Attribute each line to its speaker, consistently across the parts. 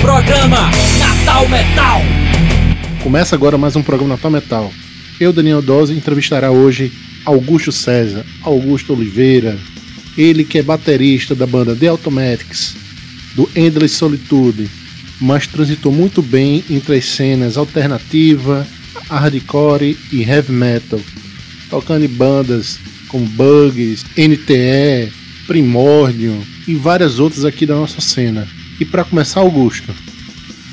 Speaker 1: Programa Natal Metal.
Speaker 2: Começa agora mais um programa Natal Metal. Eu, Daniel Dose, entrevistará hoje Augusto César, Augusto Oliveira, ele que é baterista da banda The Automatics, do Endless Solitude, mas transitou muito bem entre as cenas alternativa, hardcore e heavy metal, tocando em bandas como Bugs, NTE, Primordium e várias outras aqui da nossa cena. E para começar, Augusto,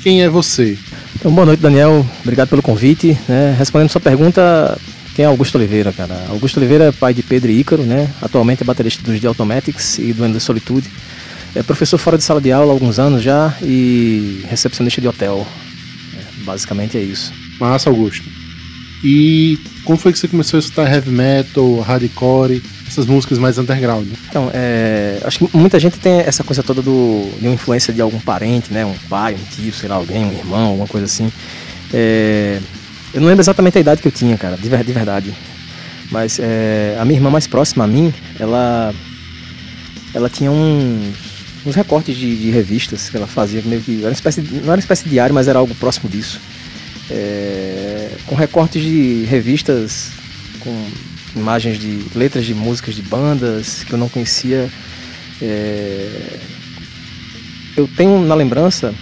Speaker 2: quem é você?
Speaker 3: Então, boa noite, Daniel. Obrigado pelo convite. Né? Respondendo sua pergunta, quem é Augusto Oliveira, cara? Augusto Oliveira é pai de Pedro e Ícaro, né? Atualmente é baterista dos The Automatics e do Endless Solitude. É professor fora de sala de aula há alguns anos já e recepcionista de hotel. É, basicamente é isso.
Speaker 2: Massa, Augusto. E como foi que você começou a escutar heavy metal, hardcore, essas músicas mais underground?
Speaker 3: Então, é, acho que muita gente tem essa coisa toda do, de uma influência de algum parente, né? Um pai, um tio, sei lá, alguém, um irmão, alguma coisa assim. É, eu não lembro exatamente a idade que eu tinha, cara, de, de verdade. Mas é, a minha irmã mais próxima a mim, ela, ela tinha uns, uns recortes de, de, revistas que ela fazia, meio que. Era espécie, não era uma espécie de diário, mas era algo próximo disso. É, com recortes de revistas com imagens de letras de músicas de bandas que eu não conhecia. É, eu tenho na lembrança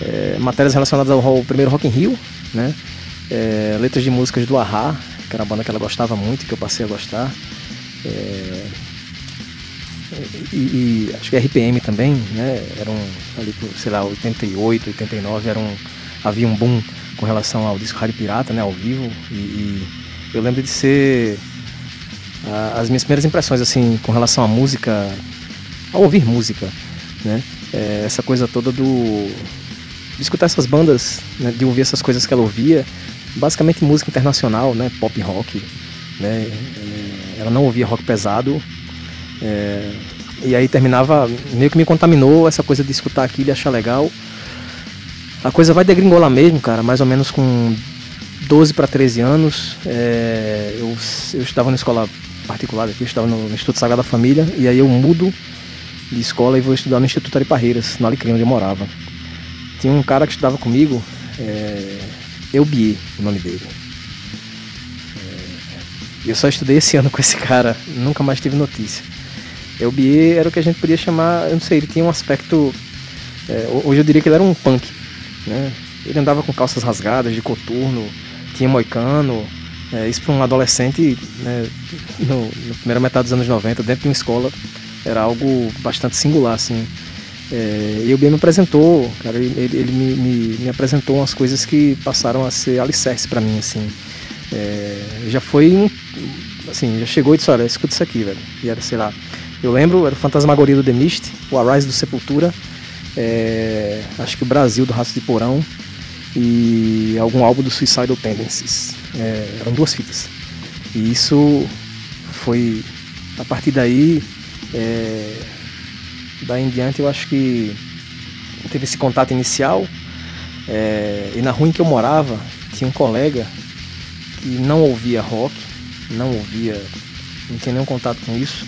Speaker 3: é, matérias relacionadas ao, ao primeiro Rock in Rio, né? é, letras de músicas do Ahá, que era uma banda que ela gostava muito, que eu passei a gostar. É, e, e, acho que RPM também, né? Era um, ali sei lá, 88, 89, era um, havia um boom com relação ao disco Rádio Pirata, né? Ao vivo. E, e eu lembro de ser a, as minhas primeiras impressões, assim, com relação à música, ao ouvir música, né? É, essa coisa toda do de escutar essas bandas, né, de ouvir essas coisas que ela ouvia, basicamente música internacional, né, pop rock, né, é, ela não ouvia rock pesado, é, e aí terminava, meio que me contaminou essa coisa de escutar aquilo e achar legal. A coisa vai degringolar mesmo, cara, mais ou menos com 12 para 13 anos. É, eu, eu estava na escola particular aqui, eu estava no Instituto Sagrada Família, e aí eu mudo de escola e vou estudar no Instituto Ari Parreiras, no Alecrim, onde eu morava. Tinha um cara que estudava comigo, é, Eubie, o nome dele. É, eu só estudei esse ano com esse cara, nunca mais tive notícia. Eubie era o que a gente podia chamar, eu não sei, ele tinha um aspecto. É, hoje eu diria que ele era um punk. Né? Ele andava com calças rasgadas, de coturno, tinha moicano. É, isso para um adolescente, né, no, no primeira metade dos anos 90, dentro de uma escola, era algo bastante singular, assim. É, e o Ben me apresentou, cara, ele, ele me, me, me, apresentou umas coisas que passaram a ser alicerce para mim, assim. É, já foi um, assim, já chegou e disse, olha, escuta isso aqui, velho. E era, sei lá, eu lembro, era o Fantasmagoria do The Mist, o Arise do Sepultura, é, acho que o Brasil do Raço de Porão e algum álbum do Suicidal Tendencies. É, eram duas fitas. E isso foi, a partir daí, é, daí em diante eu acho que teve esse contato inicial. É, e na rua em que eu morava, tinha um colega que não ouvia rock, não ouvia, não tinha nenhum contato com isso,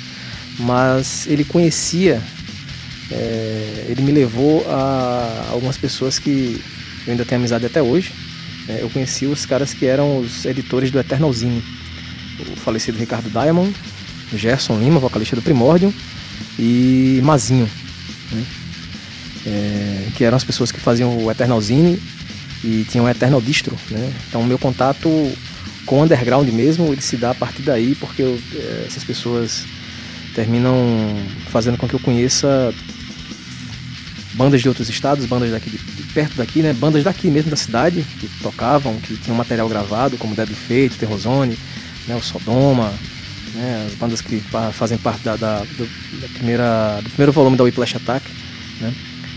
Speaker 3: mas ele conhecia, é, ele me levou a algumas pessoas que eu ainda tenho amizade até hoje. É, eu conheci os caras que eram os editores do Eternal Zine, o falecido Ricardo Diamond, Gerson Lima, vocalista do Primordium, e Mazinho, né? é, que eram as pessoas que faziam o Eternal Zine e tinham o Eternal Distro. Né? Então o meu contato com o underground mesmo, ele se dá a partir daí, porque eu, é, essas pessoas terminam fazendo com que eu conheça bandas de outros estados, bandas daqui de, perto daqui, né? Bandas daqui mesmo da cidade que tocavam, que tinham material gravado, como Deadly Fate, Terrozone, né? O Sodoma, né? As bandas que fazem parte da, da, do, da primeira, do primeiro volume da Whiplash Attack, né?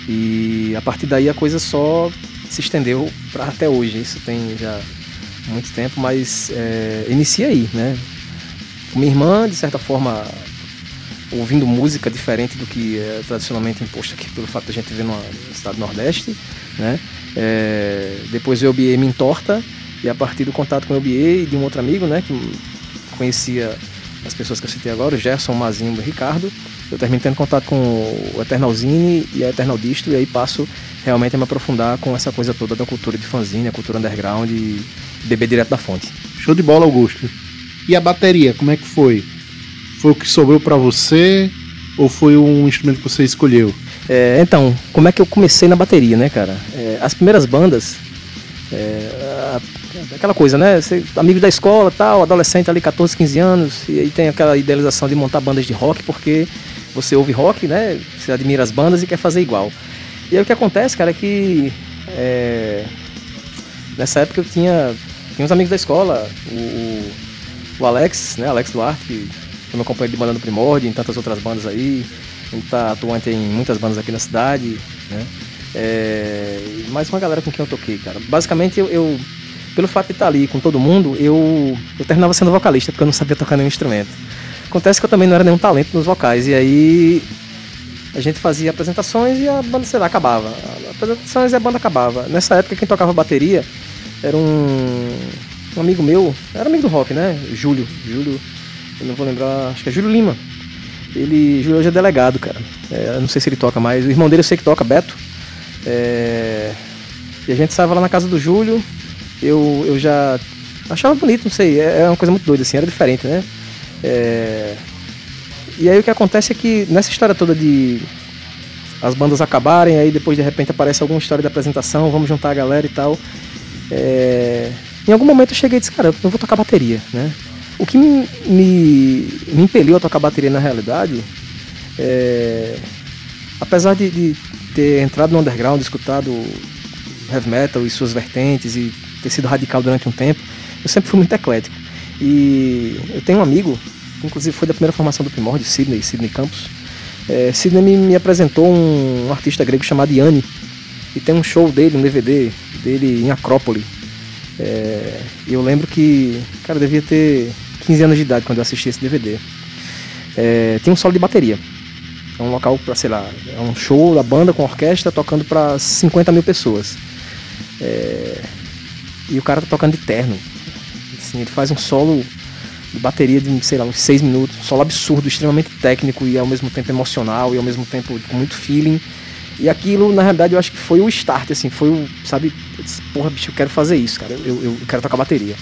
Speaker 3: E a partir daí a coisa só se estendeu para até hoje. Isso tem já muito tempo, mas é, inicia aí, né? Minha irmã, de certa forma, ouvindo música diferente do que é tradicionalmente imposto aqui pelo fato de a gente viver no estado nordeste, né? É, depois o BA me entorta e a partir do contato com o BA e de um outro amigo, né, que conhecia as pessoas que eu citei agora, o Gerson, o Mazinho e o Ricardo, eu termino tendo contato com o Eternal Zine e a Eternal Distro, e aí passo realmente a me aprofundar com essa coisa toda da cultura de fanzine, a cultura underground e beber direto da fonte.
Speaker 2: Show de bola, Augusto. E a bateria, como é que foi? Foi o que sobrou para você ou foi um instrumento que você escolheu?
Speaker 3: É, então, como é que eu comecei na bateria, né, cara? É, as primeiras bandas, é, aquela coisa, né? Você, amigo da escola, tal, adolescente ali, 14, 15 anos, e aí tem aquela idealização de montar bandas de rock porque você ouve rock, né? Você admira as bandas e quer fazer igual. E aí o que acontece, cara, é que é, nessa época eu tinha, tinha uns amigos da escola, o, o, o Alex, né? Alex Duarte, que foi meu companheiro de banda no Primórdio, em tantas outras bandas aí. Ele tá atuante em muitas bandas aqui na cidade, né? É, mais uma galera com quem eu toquei, cara. Basicamente eu, eu pelo fato de estar ali com todo mundo, eu, eu terminava sendo vocalista, porque eu não sabia tocar nenhum instrumento. Acontece que eu também não era nenhum talento nos vocais, e aí a gente fazia apresentações e a banda, sei lá, acabava. Apresentações e a banda acabava. Nessa época quem tocava bateria era um, um amigo meu, era amigo do rock, né? Júlio. Júlio, eu não vou lembrar, acho que é Júlio Lima. Ele, hoje é delegado, cara. É, não sei se ele toca mais. O irmão dele eu sei que toca, Beto. É, e a gente estava lá na casa do Júlio, eu, eu já achava bonito, não sei, é, é uma coisa muito doida, assim, era diferente, né? É... E aí o que acontece é que nessa história toda de as bandas acabarem, aí depois de repente aparece alguma história de apresentação, vamos juntar a galera e tal. É... Em algum momento eu cheguei e disse, cara, eu vou tocar bateria, né? O que me, me, me impeliu a tocar bateria na realidade, é... apesar de, de ter entrado no underground, escutado heavy metal e suas vertentes e ter sido radical durante um tempo, eu sempre fui muito eclético. E eu tenho um amigo, que inclusive foi da primeira formação do Primórdio, Sidney, Sidney Campos. É, Sidney me, me apresentou um, um, artista grego chamado Yanni, e tem um show dele, um DVD dele em Acrópole. É, eu lembro que, cara, devia ter 15 anos de idade quando eu assisti esse DVD. É, tem um solo de bateria. É um local para, sei lá, é um show da banda com orquestra tocando para 50 mil pessoas. É, e o cara tá tocando de terno. Assim, ele faz um solo de bateria de, sei lá, uns 6 minutos, um solo absurdo, extremamente técnico e ao mesmo tempo emocional e ao mesmo tempo com muito feeling. E aquilo, na realidade, eu acho que foi o start, assim, foi o, sabe, porra, bicho, eu quero fazer isso, cara, eu, eu, quero tocar bateria.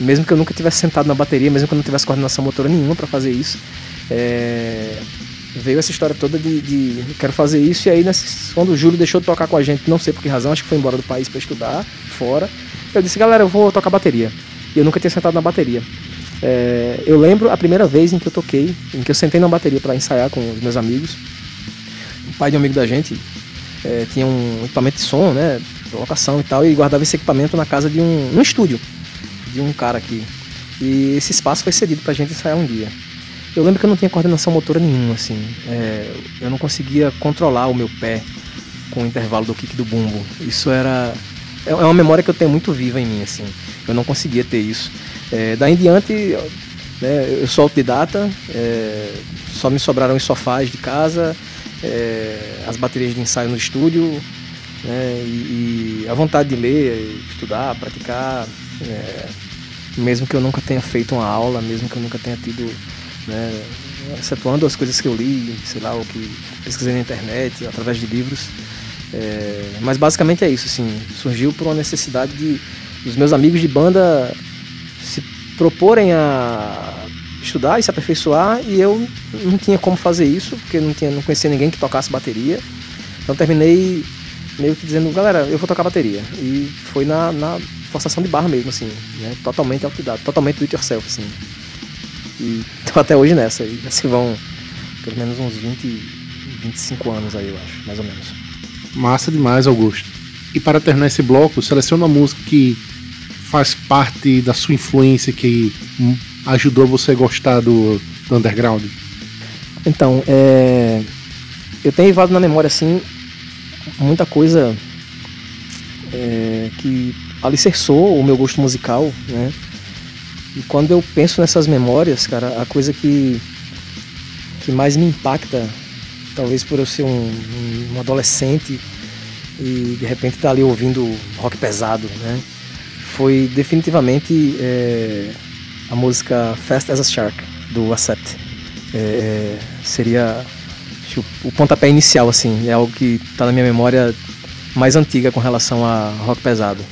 Speaker 3: Mesmo que eu nunca tivesse sentado na bateria, mesmo que eu não tivesse coordenação motora nenhuma para fazer isso, é... veio essa história toda de, de quero fazer isso. E aí, nesse, quando o Júlio deixou de tocar com a gente, não sei por que razão, acho que foi embora do país para estudar fora, eu disse, galera, eu vou tocar bateria. E eu nunca tinha sentado na bateria. É, eu lembro a primeira vez em que eu toquei, em que eu sentei na bateria para ensaiar com os meus amigos. O pai de um amigo da gente é, tinha um equipamento de som, né, locação e tal, e guardava esse equipamento na casa de um, um estúdio de um cara aqui. E esse espaço foi cedido pra gente ensaiar um dia. Eu lembro que eu não tinha coordenação motora nenhuma, assim. É, eu não conseguia controlar o meu pé com o intervalo do kick do bumbo. Isso era é, é uma memória que eu tenho muito viva em mim, assim. Eu não conseguia ter isso. É, daí em diante, né, eu sou autodidata, é, só me sobraram os sofás de casa, é, as baterias de ensaio no estúdio, né, e, e, a vontade de ler, estudar, praticar, é, mesmo que eu nunca tenha feito uma aula, mesmo que eu nunca tenha tido, né, excetuando as coisas que eu li, sei lá, o que pesquisei na internet, através de livros, é, mas basicamente é isso, assim, surgiu por uma necessidade de dos meus amigos de banda se proporem a estudar e se aperfeiçoar e eu não tinha como fazer isso, porque não, tinha, não conhecia ninguém que tocasse bateria. Então terminei meio que dizendo, galera, eu vou tocar bateria. E foi na, na forçação de barra mesmo, assim, né? Totalmente autodidata, totalmente do it yourself, assim. E tô até hoje nessa, e se vão pelo menos uns 20, 25 anos aí, eu acho, mais ou menos.
Speaker 2: Massa demais, Augusto. E para terminar esse bloco, seleciona uma música que faz parte da sua influência, que ajudou você a gostar do, do underground.
Speaker 3: Então, é... eu tenho levado na memória, assim, muita coisa é... que alicerçou o meu gosto musical, né? E quando eu penso nessas memórias, cara, a coisa que, que mais me impacta talvez por eu ser um, um adolescente e de repente estar tá ali ouvindo rock pesado, né? Foi definitivamente é, a música Fast as a Shark do Accept. É, é seria
Speaker 4: Acho o, o pontapé inicial, assim, é algo que está na minha memória mais antiga com relação a rock pesado.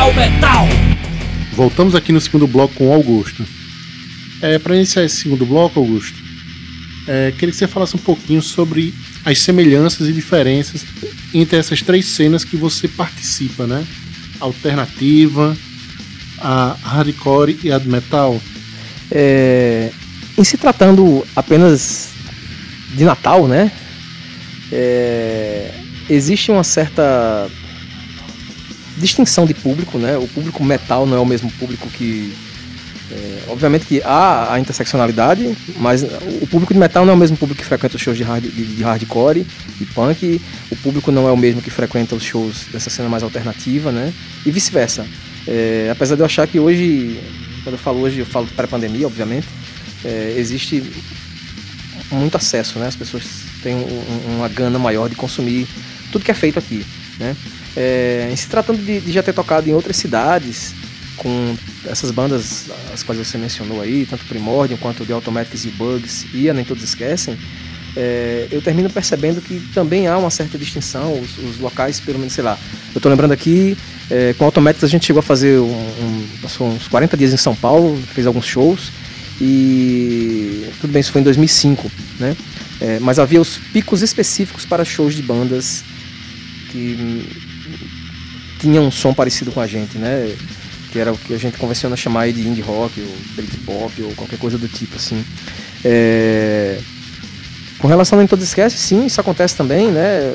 Speaker 5: Natal Metal.
Speaker 2: Voltamos aqui no segundo bloco com o Augusto. É, Para iniciar esse segundo bloco, Augusto, é, queria que você falasse um pouquinho sobre as semelhanças e diferenças entre essas três cenas que você participa, né? Alternativa, a hardcore e a metal.
Speaker 4: É, em se tratando apenas de Natal, né? É, existe uma certa distinção de público, né? O público metal não é o mesmo público que. É, obviamente que há a interseccionalidade, mas o público de metal não é o mesmo público que frequenta os shows de, hard, de, de hardcore e punk, o público não é o mesmo que frequenta os shows dessa cena mais alternativa, né? E vice-versa. É, apesar de eu achar que hoje, quando eu falo hoje, eu falo pré-pandemia, obviamente, é, existe muito acesso, né? As pessoas têm um, uma gana maior de consumir tudo que é feito aqui, né? É, em se tratando de, de, já ter tocado em outras cidades, com
Speaker 3: essas bandas, as quais você mencionou aí, tanto Primordium quanto The Automatics e Bugs e a Nem Todos Esquecem, é, eu termino percebendo que também há uma certa distinção, os, os locais, pelo menos, sei lá. Eu estou lembrando aqui, é, com Automatics a gente chegou a fazer um, um, passou uns 40 dias em São Paulo, fez alguns shows, e tudo bem, isso foi em 2005, né? É, mas havia os picos específicos para shows de bandas que tinham um som parecido com a gente, né? Que era o que a gente convenciona chamar de indie rock, ou Britpop, ou qualquer coisa do tipo, assim. É... Com relação ao Nem Todos Esquece, sim, isso acontece também, né?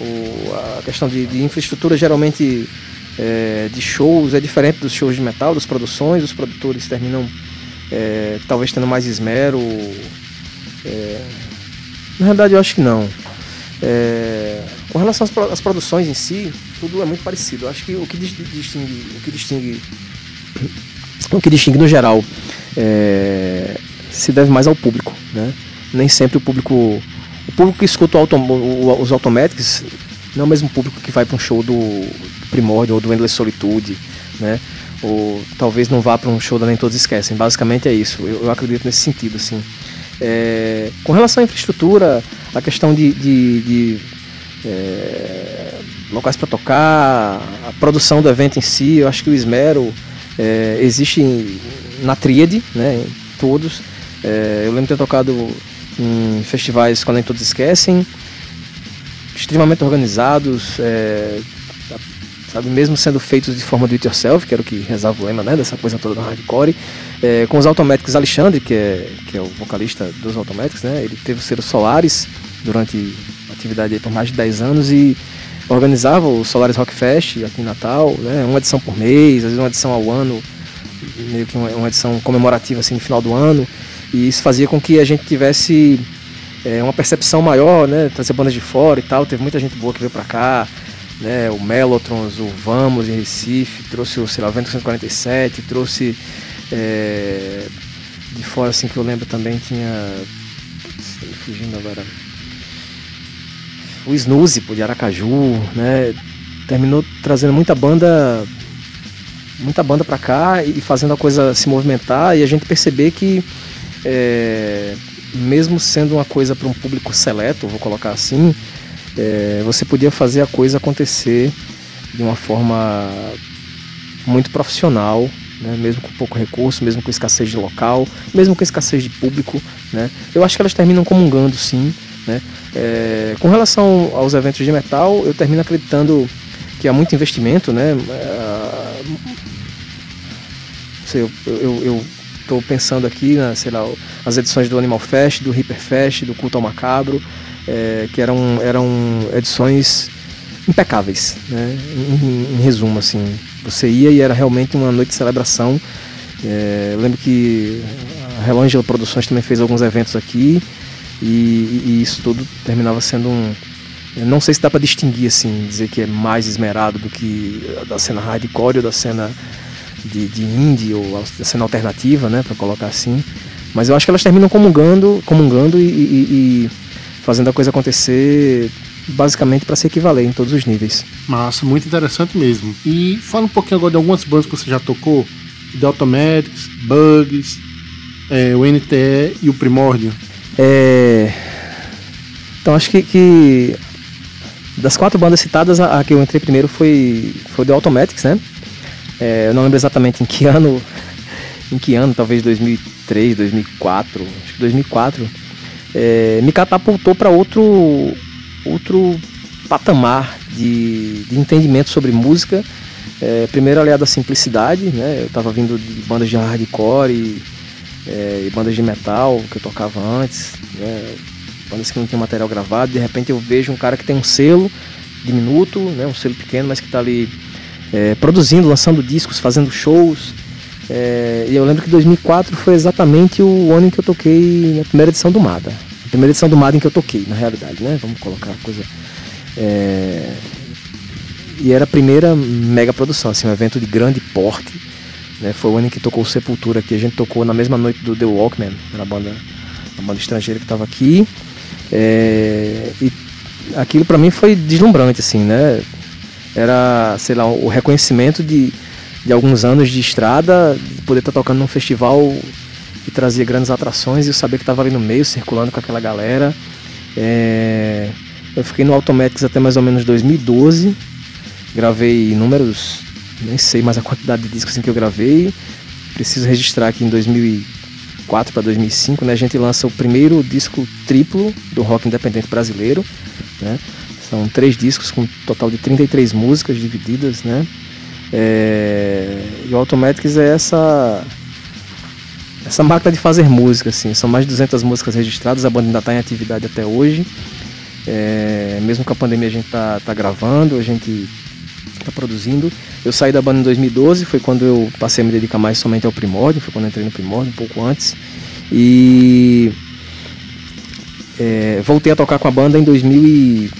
Speaker 3: O, a questão de, de infraestrutura geralmente é, de shows é diferente dos shows de metal, das produções, os produtores terminam é, talvez tendo mais esmero. É, na verdade, eu acho que não. É, com relação às, às, produções em si, tudo é muito parecido. Eu acho que o que distingue, o que distingue, o que distingue no geral, é, se deve mais ao público, né? Nem sempre o público, o público que escuta os Automatics não é o mesmo público que vai para um show do Primórdio ou do Endless Solitude, né? ou talvez não vá para um show da Nem Todos Esquecem. Basicamente é isso, eu, eu acredito nesse sentido. Assim. É, com relação à infraestrutura, a questão de, de, de é, locais para tocar, a produção do evento em si, eu acho que o esmero é, existe na tríade, né, em todos. É, eu lembro de ter tocado em festivais quando nem todos esquecem, extremamente organizados, é, sabe? Mesmo sendo feitos de forma do it yourself, que era o que rezava o lema, né? Dessa coisa toda do hardcore. É, com os Automáticos Alexandre, que é, que é o vocalista dos Automáticos, né? Ele teve o selo Solares durante a atividade por mais de 10 anos e organizava o Solares Rock Fest aqui em Natal, né? Uma edição por mês, às vezes uma edição ao ano, meio que uma, edição comemorativa assim no final do ano. E isso fazia com que a gente tivesse é, uma percepção maior, né? Trazer bandas de fora e tal. Teve muita gente boa que veio pra cá né, o Melotrons, o Vamos em Recife, trouxe o, sei lá, Vento 147, trouxe é, de fora assim que eu lembro também tinha fugindo agora o Snooze de Aracaju, né, terminou trazendo muita banda muita banda para cá e fazendo a coisa se movimentar e a gente perceber que é, mesmo sendo uma coisa para um público seleto, vou colocar assim, é, você podia fazer a coisa acontecer de uma forma muito profissional, né? mesmo com pouco recurso, mesmo com escassez de local, mesmo com escassez de público. Né? Eu acho que elas terminam comungando sim. Né? É, com relação aos eventos de metal, eu termino acreditando que há muito investimento. Né? É, sei, eu estou pensando aqui, né, sei lá, as edições do Animal Fest, do Hyper Fest, do Culto ao Macabro é, que eram, eram edições impecáveis, né? Em, em, resumo, assim, você ia e era realmente uma noite de celebração. É, eu lembro que a Relângela Produções também fez alguns eventos aqui e, e, isso tudo terminava sendo um. Não sei se dá para distinguir assim, dizer que é mais esmerado do que da cena hardcore ou da cena de, de indie ou da cena alternativa, né, para colocar assim. Mas eu acho que elas terminam comungando, comungando e, e, fazendo a coisa acontecer basicamente para se equivaler em todos os níveis.
Speaker 2: Massa, muito interessante mesmo. E fala um pouquinho agora de algumas bandas que você já tocou: The Automatics, Bugs, é, o NTE e o Primórdio.
Speaker 3: É... Então acho que, que, das quatro bandas citadas, a, a, que eu entrei primeiro foi, foi The Automatics, né? É, eu não lembro exatamente em que ano, em que ano, talvez 2003, 2004, acho que 2004 é, me catapultou para outro, outro patamar de, de, entendimento sobre música. É, primeiro aliado à simplicidade, né? Eu estava vindo de bandas de hardcore e, é, e, bandas de metal que eu tocava antes, né? bandas que não tinham material gravado. De repente eu vejo um cara que tem um selo diminuto, né? um selo pequeno, mas que está ali é, produzindo, lançando discos, fazendo shows. É, e eu lembro que 2004 foi exatamente o ano em que eu toquei na primeira edição do MADA. Primeira edição do MADA em que eu toquei, na realidade, né? Vamos colocar a coisa. É, e era a primeira mega produção, assim, um evento de grande porte. Né? Foi o ano em que tocou Sepultura aqui. A gente tocou na mesma noite do The Walkman, era banda, a banda estrangeira que estava aqui. É, e aquilo para mim foi deslumbrante, assim, né? Era, sei lá, o reconhecimento de de alguns anos de estrada, de poder estar tá tocando num festival que trazia grandes atrações e eu saber que estava ali no meio, circulando com aquela galera. É... Eu fiquei no Automatics até mais ou menos 2012, gravei números, nem sei mais a quantidade de discos assim, que eu gravei. Preciso registrar aqui em 2004 para 2005, né, a gente lança o primeiro disco triplo do rock independente brasileiro. Né? São três discos com um total de 33 músicas divididas, né? É, e o Automatics é essa essa máquina de fazer música, assim. São mais de 200 músicas registradas, a banda ainda está em atividade até hoje. É, mesmo com a pandemia a gente está tá gravando, a gente está produzindo. Eu saí da banda em 2012, foi quando eu passei a me dedicar mais somente ao Primórdio, foi quando entrei no Primórdio, um pouco antes. E é, voltei a tocar com a banda em 2000 e,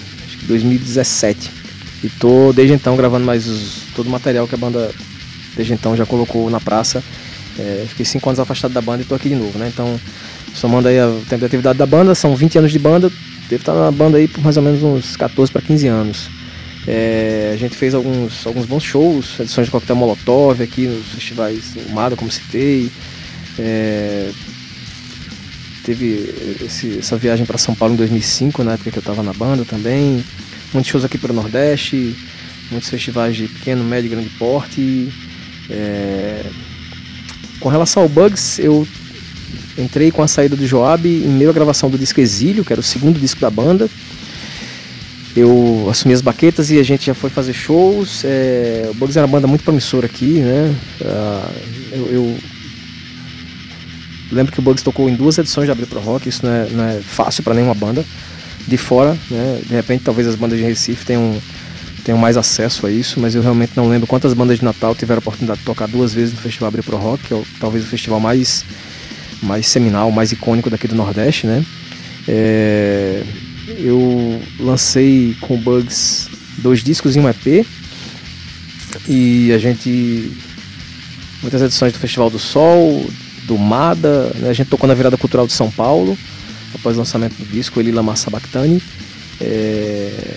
Speaker 3: 2017. E tô desde então gravando mais os, todo o material que a banda desde então já colocou na praça. É, fiquei cinco anos afastado da banda e tô aqui de novo, né? Então, somando aí o tempo de atividade da banda, são 20 anos de banda, devo estar na banda aí por mais ou menos uns 14 para 15 anos. É, a gente fez alguns, alguns bons shows, edições de Coquetel Molotov aqui nos festivais Mada, como citei. É, teve esse, essa viagem para São Paulo em 2005, na época que eu estava na banda também. Muitos shows aqui para o Nordeste, muitos festivais de pequeno, médio e grande porte. É... Com relação ao Bugs, eu entrei com a saída do Joab em meio à gravação do disco Exílio, que era o segundo disco da banda. Eu assumi as baquetas e a gente já foi fazer shows. É... O Bugs era uma banda muito promissora aqui, né? Uh, eu, eu lembro que o Bugs tocou em duas edições de Abril Pro Rock, isso não é, não é fácil para nenhuma banda de fora, né? De repente talvez as bandas de Recife tenham, tenham mais acesso a isso, mas eu realmente não lembro quantas bandas de Natal tiveram a oportunidade de tocar duas vezes no Festival Abril Pro Rock, que é o, talvez o festival mais, mais seminal, mais icônico daqui do Nordeste, né? É, eu lancei com Bugs dois discos e um EP e a gente muitas edições do Festival do Sol, do Mada, né? a gente tocou na virada cultural de São Paulo após o lançamento do disco, Elila Massa Bactani. É...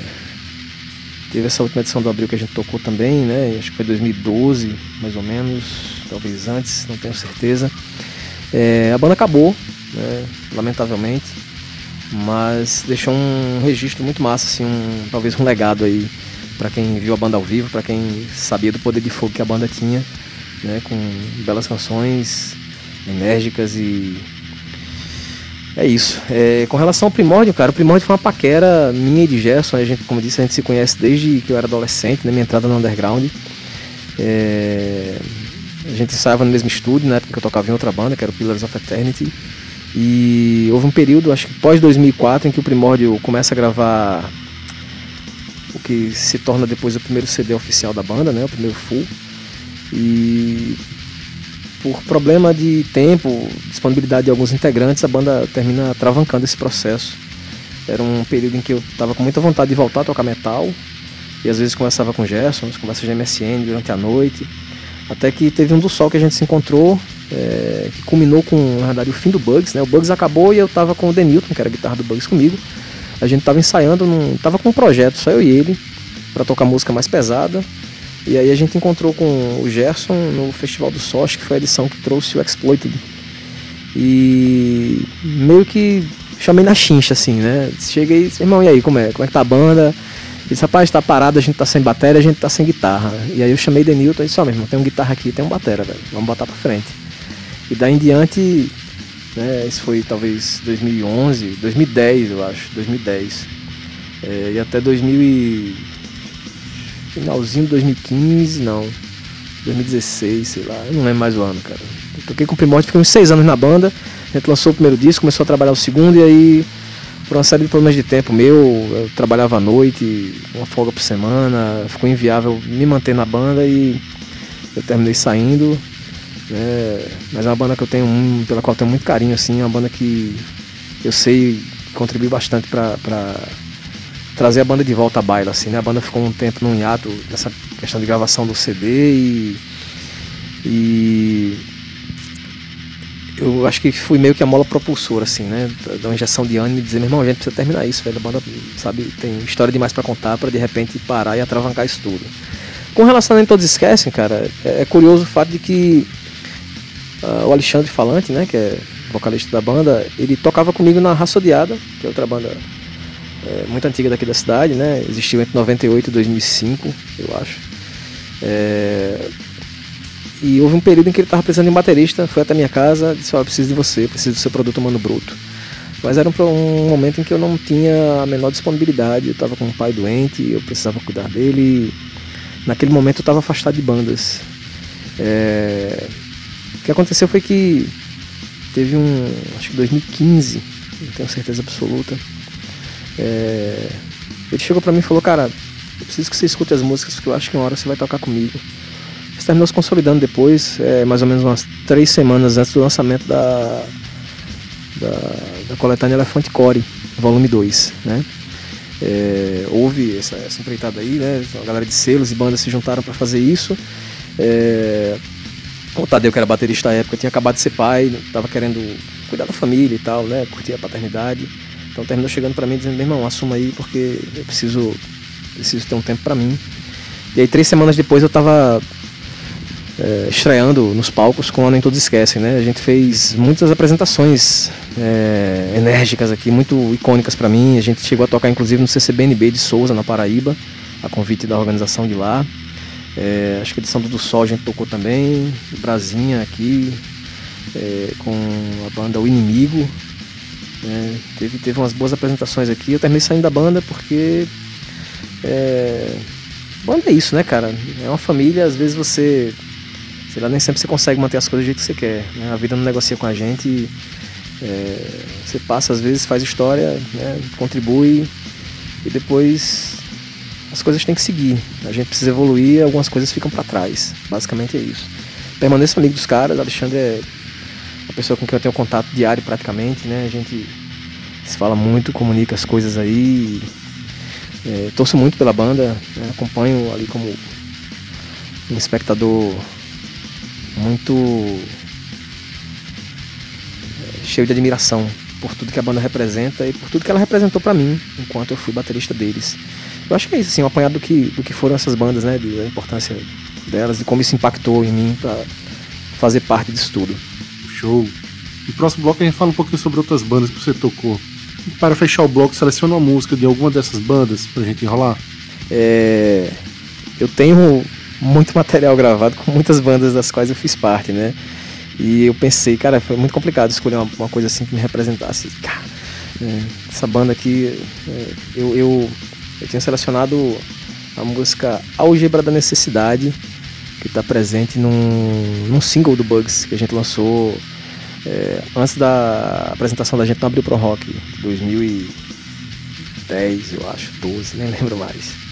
Speaker 3: Teve essa última edição do Abril que a gente tocou também, né? Acho que foi 2012, mais ou menos, talvez antes, não tenho certeza. É... A banda acabou, né? lamentavelmente, mas deixou um registro muito massa, assim, um, talvez um legado aí para quem viu a banda ao vivo, para quem sabia do poder de fogo que a banda tinha, né? Com belas canções enérgicas e é isso. É, com relação ao Primórdio, cara, o Primórdio foi uma paquera minha e de Gerson. A gente, como disse, a gente se conhece desde que eu era adolescente, né, minha entrada no underground. É, a gente ensaiava no mesmo estúdio, na época que eu tocava em outra banda, que era o Pillars of Eternity. E houve um período, acho que pós 2004, em que o Primórdio começa a gravar o que se torna depois o primeiro CD oficial da banda, né, o primeiro full. E por problema de tempo, disponibilidade de alguns integrantes, a banda termina travancando esse processo. Era um período em que eu estava com muita vontade de voltar a tocar metal, e às vezes conversava com o Gerson, conversas de MSN durante a noite, até que teve um do sol que a gente se encontrou, é, que culminou com, na verdade, o fim do Bugs, né? O Bugs acabou e eu estava com o Denilton, que era a guitarra do Bugs comigo. A gente estava ensaiando, num, tava com um projeto, só eu e ele, para tocar música mais pesada. E aí a gente encontrou com o Gerson no Festival do Soch, que foi a edição que trouxe o Exploited. E meio que chamei na chincha, assim, né? Cheguei e disse, irmão, e aí, como é? Como é que tá a banda? Ele disse, rapaz, tá parado, a gente tá sem bateria, a gente tá sem guitarra. E aí eu chamei Denilton e disse, ó, oh, meu irmão, tem um guitarra aqui, tem um batera, velho. Vamos botar pra frente. E daí em diante, né, isso foi talvez 2011, 2010, eu acho, 2010. É, e até 2000 e finalzinho de 2015, não. 2016, sei lá, eu não lembro mais o ano, cara. Eu toquei com o Primórdio, fiquei uns seis anos na banda. A gente lançou o primeiro disco, começou a trabalhar o segundo, e aí, por uma série de problemas de tempo meu, eu trabalhava à noite, uma folga por semana, ficou inviável me manter na banda e eu terminei saindo. Né? Mas é uma banda que eu tenho, pela qual eu tenho muito carinho, assim, é uma banda que eu sei contribui bastante para trazer a banda de volta à baila, assim, né? A banda ficou um tempo num hiato nessa questão de gravação do CD e. E. Eu acho que fui meio que a mola propulsora, assim, né? Da uma injeção de ânimo e dizer, meu irmão, a gente precisa terminar isso, velho. A banda, sabe, tem história demais para contar para de repente parar e atravancar isso tudo. Com relação a Nem Todos Esquecem, cara, é, é curioso o fato de que uh, o Alexandre Falante, né, que é vocalista da banda, ele tocava comigo na Raça Odiada, que é outra banda é, muito antiga daqui da cidade, né? Existiu entre 98 e 2005, eu acho. É, e houve um período em que ele estava precisando de um baterista, foi até minha casa, disse, ó, preciso de você, preciso do seu produto humano bruto. Mas era um, um, momento em que eu não tinha a menor disponibilidade, eu estava com um pai doente, eu precisava cuidar dele. Naquele momento eu estava afastado de bandas. É... O que aconteceu foi que teve um, acho que 2015, não tenho certeza absoluta. É... Ele chegou para mim e falou, cara, eu preciso que você escute as músicas porque eu acho que uma hora você vai tocar comigo. Isso terminou se consolidando depois, é, mais ou menos umas três semanas antes do lançamento da, da, da coletânea Elefante Core, volume 2, né? É, houve essa, essa empreitada aí, né? A galera de selos e bandas se juntaram para fazer isso. É, o Tadeu, que era baterista à época, tinha acabado de ser pai, estava querendo cuidar da família e tal, né? Curtir a paternidade. Então terminou chegando para mim dizendo: meu irmão, assuma aí porque eu preciso, preciso ter um tempo para mim. E aí, três semanas depois, eu estava é, estreando nos palcos com a Nem Todos Esquecem, né? A gente fez muitas apresentações é, enérgicas aqui, muito icônicas para mim. A gente chegou a tocar inclusive no CCBNB de Souza, na Paraíba, a convite da organização de lá. É, acho que a edição do Sol a gente tocou também, Brasinha aqui, é, com a banda O Inimigo. É, teve, teve umas boas apresentações aqui. Eu terminei saindo da banda porque. É, banda é isso, né, cara? É uma família, às vezes você sei lá, nem sempre você consegue manter as coisas do jeito que você quer. Né? A vida não negocia com a gente. E, é, você passa, às vezes, faz história, né? contribui e depois as coisas têm que seguir. A gente precisa evoluir algumas coisas ficam para trás. Basicamente é isso. Permaneço amigo dos caras. Alexandre é uma pessoa com quem eu tenho contato diário praticamente. Né? A gente se fala muito, comunica as coisas aí. É, torço muito pela banda, né? acompanho ali como um espectador muito é, cheio de admiração por tudo que a banda representa e por tudo que ela representou para mim enquanto eu fui baterista deles. Eu acho que é isso, assim, um apanhado do que, do que foram essas bandas, né, da importância delas e como isso impactou em mim para fazer parte disso tudo.
Speaker 2: Show. No próximo bloco a gente fala um pouquinho sobre outras bandas que você tocou. E para fechar o bloco, seleciona uma música de alguma dessas bandas pra gente enrolar.
Speaker 3: É... Eu tenho muito material gravado com muitas bandas das quais eu fiz parte, né? E eu pensei, cara, foi muito complicado escolher uma, uma coisa assim que me representasse. Cara, é, essa banda aqui, é, eu, eu, eu tinha selecionado a música Álgebra da Necessidade, que está presente num, num single do Bugs que a gente lançou é, antes da apresentação da gente no Abril Pro Rock, 2010, eu acho, 12, nem lembro mais.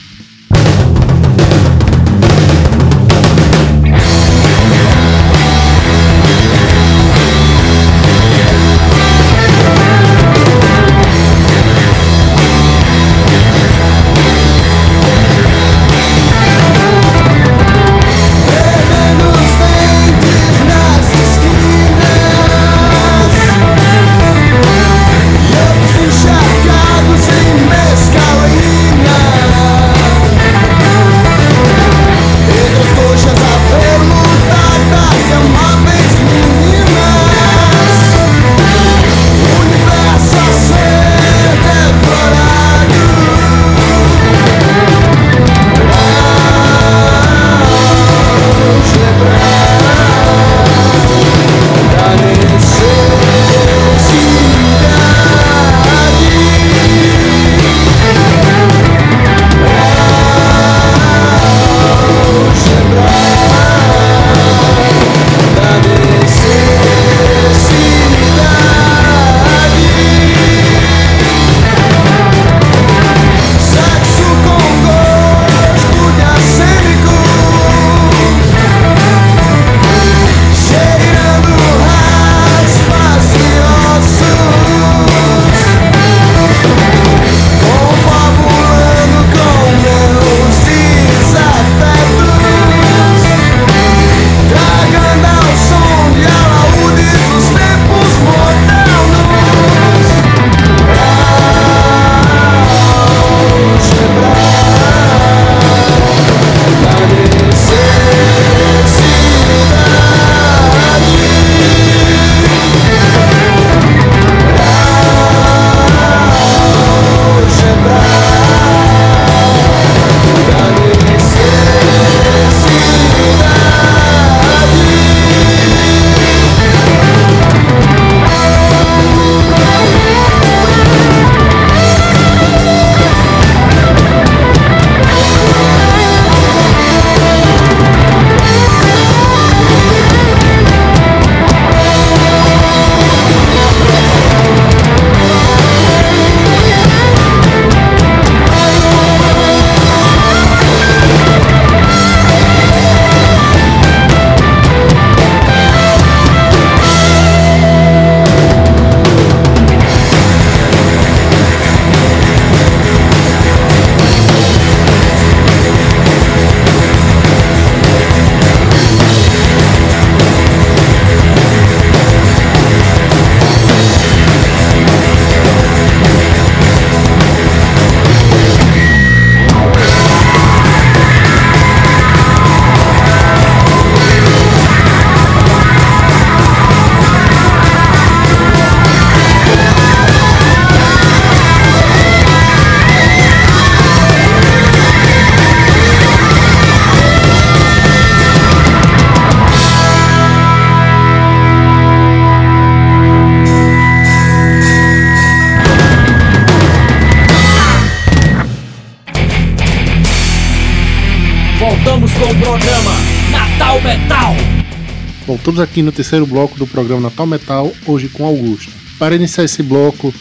Speaker 2: Voltamos aqui no terceiro bloco do programa Natal Metal, hoje com Augusto. Para iniciar esse bloco,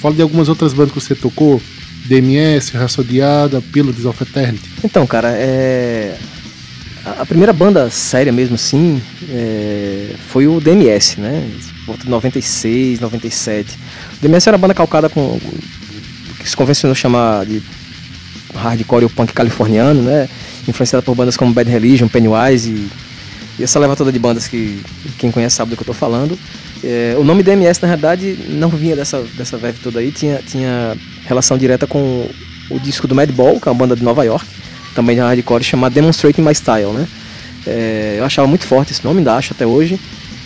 Speaker 2: fala de algumas outras bandas que você tocou, DMS, Raça Odiada, Pillars of Eternity.
Speaker 3: Então, cara, é... a primeira banda séria mesmo assim é... foi o DMS, né? Volta de 96, 97. O DMS era uma banda calcada com que se convencionou chamar de hardcore ou punk californiano, né? Influenciada por bandas como Bad Religion, Pennywise e, e essa leva toda de bandas que quem conhece sabe do que eu estou falando. É, o nome DMS na realidade não vinha dessa, dessa verve toda aí, tinha, tinha relação direta com o disco do Madball, que é uma banda de Nova York, também de hardcore, chamada Demonstrating My Style, né? É, eu achava muito forte esse nome, ainda acho até hoje.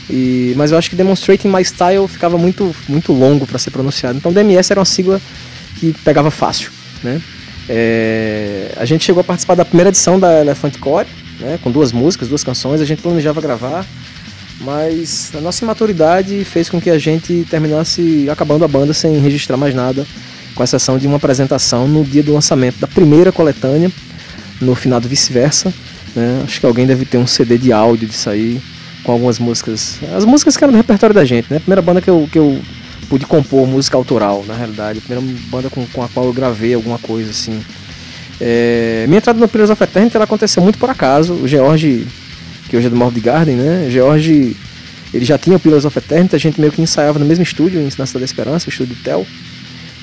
Speaker 3: E, mas eu acho que Demonstrating My Style ficava muito, muito longo para ser pronunciado. Então DMS era uma sigla que pegava fácil, né? É, a gente chegou a participar da primeira edição da Elephant Core, né, com duas músicas, duas canções, a gente planejava gravar, mas a nossa imaturidade fez com que a gente terminasse acabando a banda sem registrar mais nada, com exceção de uma apresentação no dia do lançamento da primeira coletânea, no final do vice-versa. Né, acho que alguém deve ter um CD de áudio disso aí, com algumas músicas, as músicas que eram do repertório da gente, né, a primeira banda que eu, que eu pude compor música autoral, na realidade. A primeira banda com, com a qual eu gravei alguma coisa, assim. É, minha entrada no Pillars of Eternity ela aconteceu muito por acaso. O George, que hoje é do Morbid Garden, né? O George, ele já tinha o Pillars of Eternity, a gente meio que ensaiava no mesmo estúdio, na Cidade da Esperança, o estúdio de Tel.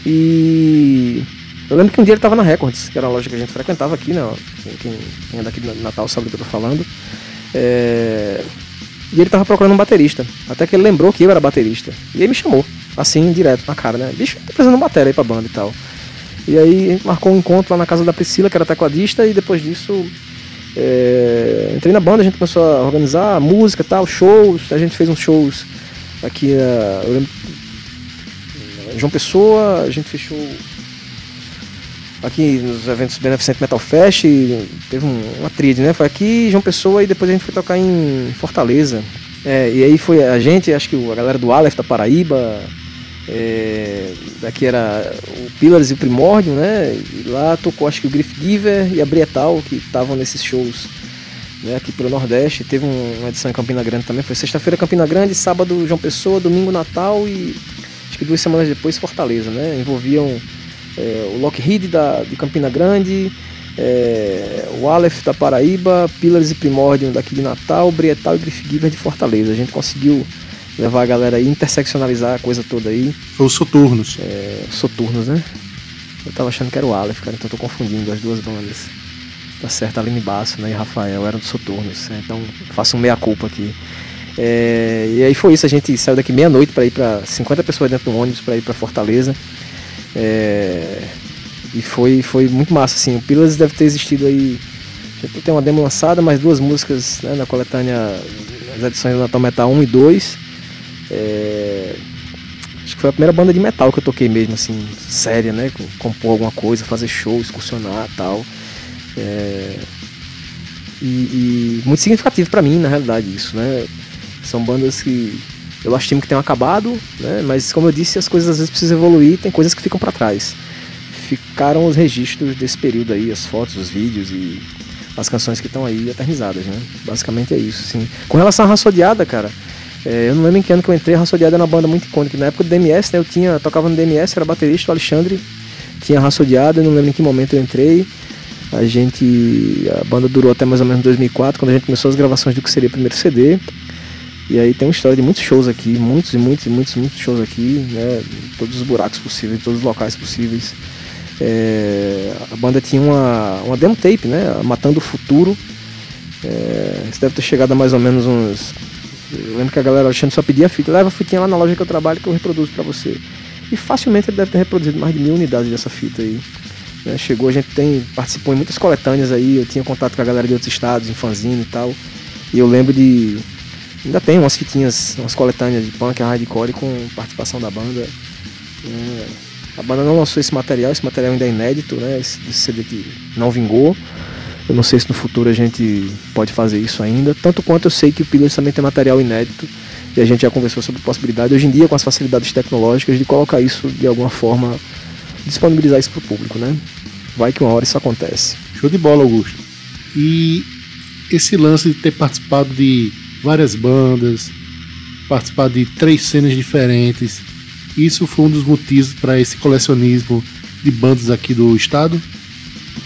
Speaker 3: E eu lembro que um dia ele estava na Records, que era a loja que a gente frequentava aqui, né? Quem, quem é daqui de Natal sabe do que eu tô falando. É... E ele tava procurando um baterista. Até que ele lembrou que eu era baterista. E aí me chamou assim, direto na cara, né? Bicho, tá precisando de bateria aí pra banda e tal. E aí a gente marcou um encontro lá na casa da Priscila, que era tecladista, e depois disso é, entrei na banda, a gente começou a organizar música tal, shows, a gente fez uns shows aqui, uh, eu lembro, João Pessoa, a gente fechou aqui nos eventos Beneficente Metal Fest, teve um, uma tríade, né? Foi aqui, João Pessoa, e depois a gente foi tocar em Fortaleza. É, e aí foi a gente, acho que a galera do Aleph da Paraíba, é, daqui era o Pillars e o Primórdio, né? E lá tocou acho que o Griff Giver e a Brietal, que estavam nesses shows né, aqui pelo Nordeste. Teve uma edição em Campina Grande também. Foi sexta-feira Campina Grande, sábado João Pessoa, domingo Natal e acho que duas semanas depois Fortaleza, né? Envolviam é, o Lockheed da, de Campina Grande, é, o Aleph da Paraíba, Pillars e Primórdio daqui de Natal, Brietal e Griff Giver de Fortaleza. A gente conseguiu levar a galera aí, interseccionalizar a coisa toda aí.
Speaker 2: Foi os Soturnos.
Speaker 3: É, Soturnos, né? Eu tava achando que era o Aleph, cara, então eu tô confundindo as duas bandas. Tá certo, Aline Basso né, e Rafael eram dos Soturnos, né, então faço um meia-culpa aqui. É, e aí foi isso, a gente saiu daqui meia-noite para ir para 50 pessoas dentro do ônibus para ir para Fortaleza. É, e foi, foi muito massa, assim. O Pillars deve ter existido aí. Tem uma demo lançada, mais duas músicas né, na coletânea, as edições do Natal Metal 1 e 2. É... Acho que foi a primeira banda de metal que eu toquei mesmo, assim, séria, né? Compor alguma coisa, fazer show, excursionar tal. É... E, e, muito significativo para mim, na realidade, isso, né? São bandas que eu estimo que tenham acabado, né? Mas como eu disse, as coisas às vezes precisam evoluir, tem coisas que ficam para trás. Ficaram os registros desse período aí, as fotos, os vídeos e as canções que estão aí eternizadas, né? Basicamente é isso, sim. Com relação à raça odiada, cara, é, eu não lembro em que ano que eu entrei, a Raça Odiada era uma banda muito icônica. Na época do DMS, né, eu tinha, tocava no DMS, era baterista, o Alexandre tinha Raça Odiada, eu não lembro em que momento eu entrei. A gente, a banda durou até mais ou menos 2004, quando a gente começou as gravações do que seria o primeiro CD. E aí tem uma história de muitos shows aqui, muitos e muitos e muitos, muitos shows aqui, né, todos os buracos possíveis, todos os locais possíveis. É, a banda tinha uma, uma demo tape, né, Matando o Futuro. É, isso deve ter chegado a mais ou menos uns eu lembro que a galera achando só pedia fita, leva a fitinha lá na loja que eu trabalho que eu reproduzo para você. E facilmente ele deve ter reproduzido mais de mil unidades dessa fita aí. Né? Chegou, a gente tem, participou em muitas coletâneas aí, eu tinha contato com a galera de outros estados, em fanzine e tal. E eu lembro de. Ainda tem umas fitinhas, umas coletâneas de punk, hardcore com participação da banda. É, a banda não lançou esse material, esse material ainda é inédito, né? Esse CD que não vingou. Eu não sei se no futuro a gente pode fazer isso ainda. Tanto quanto eu sei que o Pillars também tem material inédito. E a gente já conversou sobre possibilidade, hoje em dia, com as facilidades tecnológicas, de colocar isso de alguma forma, disponibilizar isso para o público, né? Vai que uma hora isso acontece.
Speaker 2: Show de bola, Augusto. E esse lance de ter participado de várias bandas, participado de três cenas diferentes, isso foi um dos motivos para esse colecionismo de bandas aqui do estado?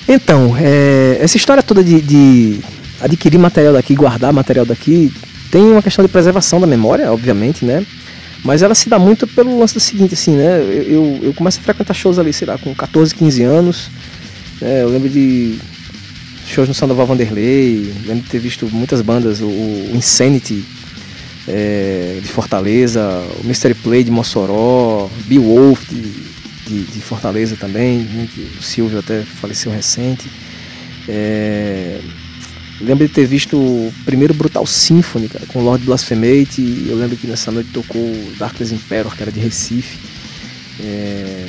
Speaker 3: Então, é, essa história toda de, de, adquirir material daqui, guardar material daqui, tem uma questão de preservação da memória, obviamente, né? Mas ela se dá muito pelo lance do seguinte, assim, né? Eu, eu, eu começo a frequentar shows ali, sei lá, com 14, 15 anos. Né? Eu lembro de shows no Sandoval Vanderlei, lembro de ter visto muitas bandas, o, o Insanity é, de Fortaleza, o Mystery Play de Mossoró, Beowulf de, de, de Fortaleza também, né? o Silvio até faleceu recente. É, lembro de ter visto o primeiro Brutal Symphony, cara, com Lord Blasphemate. Eu lembro que nessa noite tocou Darkness Emperor, que era de Recife. É...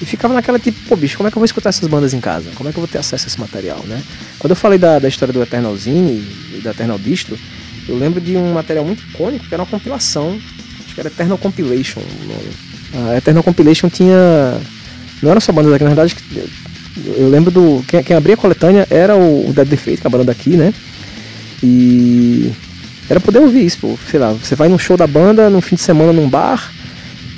Speaker 3: E ficava naquela tipo, pô, bicho, como é que eu vou escutar essas bandas em casa? Como é que eu vou ter acesso a esse material, né? Quando eu falei da, da história do Eternalzine e da Eternal Distro, eu lembro de um material muito icônico, que era uma compilação, acho que era Eternal Compilation. A Eternal Compilation tinha. Não era só bandas aqui, na verdade, eu lembro do. Quem, quem abria a coletânea era o, Dead Defeat, que é a banda daqui, né? E. Era poder ouvir isso, pô. Sei lá, você vai num show da banda, num fim de semana num bar,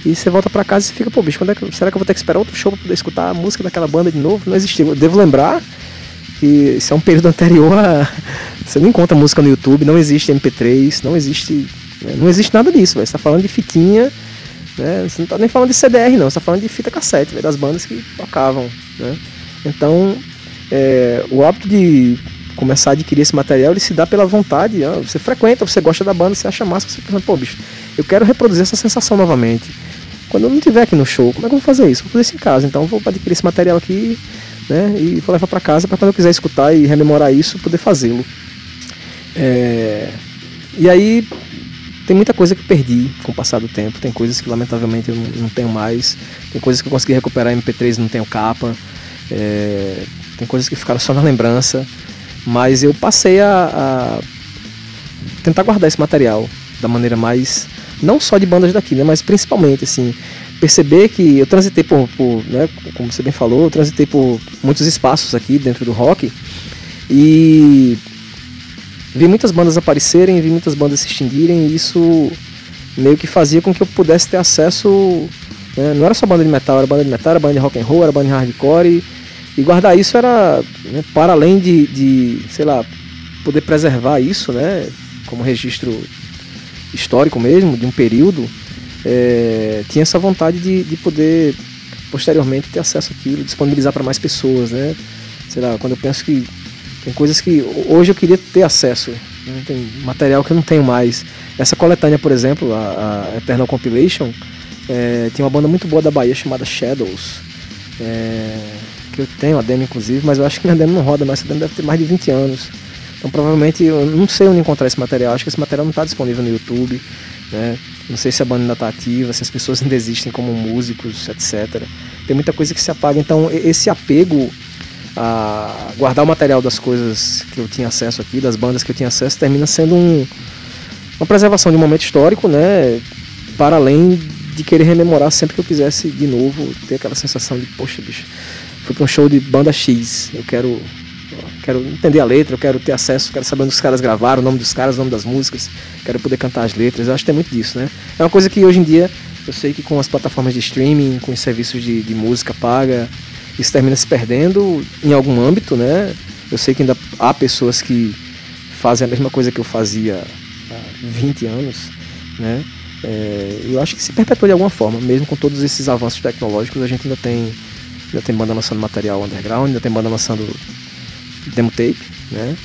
Speaker 3: e você volta pra casa e fica, pô, bicho, quando é que, será que eu vou ter que esperar outro show pra poder escutar a música daquela banda de novo? Não existia. Eu devo lembrar que isso é um período anterior a. Você não encontra música no YouTube, não existe MP3, não existe. Né? Não existe nada disso, velho. Você tá falando de fitinha, né? Você não tá nem falando de CDR, não, você tá falando de fita cassete, das bandas que tocavam, né? Então, é, o hábito de começar a adquirir esse material, ele se dá pela vontade. Você frequenta, você gosta da banda, você acha massa, você pensa, pô, bicho, eu quero reproduzir essa sensação novamente. Quando eu não estiver aqui no show, como é que eu vou fazer isso? Vou fazer isso em casa. Então, vou adquirir esse material aqui, né, e vou levar para casa para quando eu quiser escutar e rememorar isso, poder fazê-lo. É... E aí, tem muita coisa que perdi com o passar do tempo. Tem coisas que, lamentavelmente, eu não, não tenho mais. Tem coisas que eu consegui recuperar em MP3 e não tenho capa. É, tem coisas que ficaram só na lembrança, mas eu passei a, a, tentar guardar esse material da maneira mais não só de bandas daqui, né, mas principalmente assim perceber que eu transitei por, por né, como você bem falou, eu transitei por muitos espaços aqui dentro do rock e vi muitas bandas aparecerem, vi muitas bandas se extinguirem e isso meio que fazia com que eu pudesse ter acesso né, não era só banda de metal, era banda de metal, era banda de rock and roll, era banda de hardcore e guardar isso era, né, para além de, de, sei lá, poder preservar isso, né, como registro histórico mesmo, de um período, é, tinha essa vontade de, de poder posteriormente ter acesso àquilo, disponibilizar para mais pessoas, né? Sei lá, quando eu penso que tem coisas que hoje eu queria ter acesso, né? tem material que eu não tenho mais. Essa coletânea, por exemplo, a, a Eternal Compilation, é, tem uma banda muito boa da Bahia chamada Shadows. É, que eu tenho a demo inclusive, mas eu acho que minha demo não roda mais, essa demo deve ter mais de 20 anos. Então provavelmente eu não sei onde encontrar esse material, acho que esse material não está disponível no YouTube, né? Não sei se a banda ainda está ativa, se as pessoas ainda existem como músicos, etc. Tem muita coisa que se apaga, então esse apego a guardar o material das coisas que eu tinha acesso aqui, das bandas que eu tinha acesso, termina sendo um, uma preservação de um momento histórico, né? Para além de querer rememorar sempre que eu quisesse de novo, ter aquela sensação de, poxa, bicho, fui para um show de banda X, eu quero quero entender a letra, eu quero ter acesso, quero saber onde os caras gravaram, o nome dos caras, o nome das músicas, quero poder cantar as letras. Eu acho que tem muito disso, né? É uma coisa que hoje em dia eu sei que com as plataformas de streaming, com os serviços de, de música paga, isso termina se perdendo em algum âmbito, né? Eu sei que ainda há pessoas que fazem a mesma coisa que eu fazia há 20 anos, né? É, eu acho que se perpetua de alguma forma, mesmo com todos esses avanços tecnológicos, a gente ainda tem ainda tem banda lançando material underground, ainda tem banda lançando demo tape, né?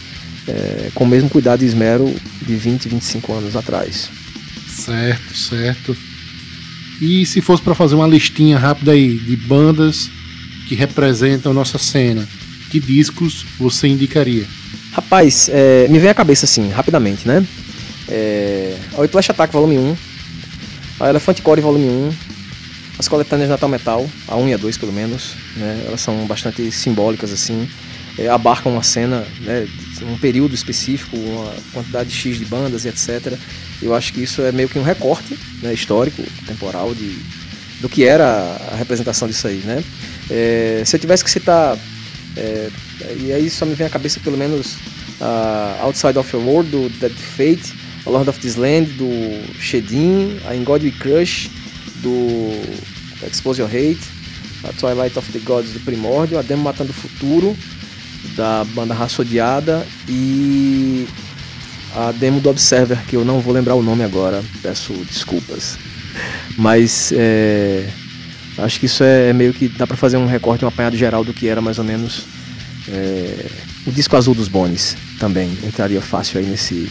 Speaker 3: É, com o mesmo cuidado e esmero de 20, 25 anos atrás.
Speaker 2: Certo, certo. E se fosse para fazer uma listinha rápida aí de bandas que representam nossa cena, que discos você indicaria?
Speaker 3: Rapaz, é, me vem à cabeça assim, rapidamente, né? É, o Whiplash Attack Volume 1, a Elephant Core Volume 1, as coletâneas Natal Metal, a 1 e a 2 pelo menos, né? Elas são bastante simbólicas assim, é, abarcam uma cena, né, um período específico, uma quantidade X de bandas e etc. Eu acho que isso é meio que um recorte né, histórico, temporal de do que era a representação disso aí, né? É, se eu tivesse que citar, é, e aí só me vem à cabeça pelo menos uh, Outside of Your World, do Dead Fate, A Lord of This Land, do Shedin, a In God We Crush, do Expose Your Hate, a Twilight of the Gods, do Primórdio, a Demo Matando o Futuro, da banda Raça Odiada, e a demo do Observer, que eu não vou lembrar o nome agora, peço desculpas. Mas é, acho que isso é, é meio que dá para fazer um recorte, um apanhado geral do que era mais ou menos é, o disco azul dos Bones também entraria fácil aí nesse,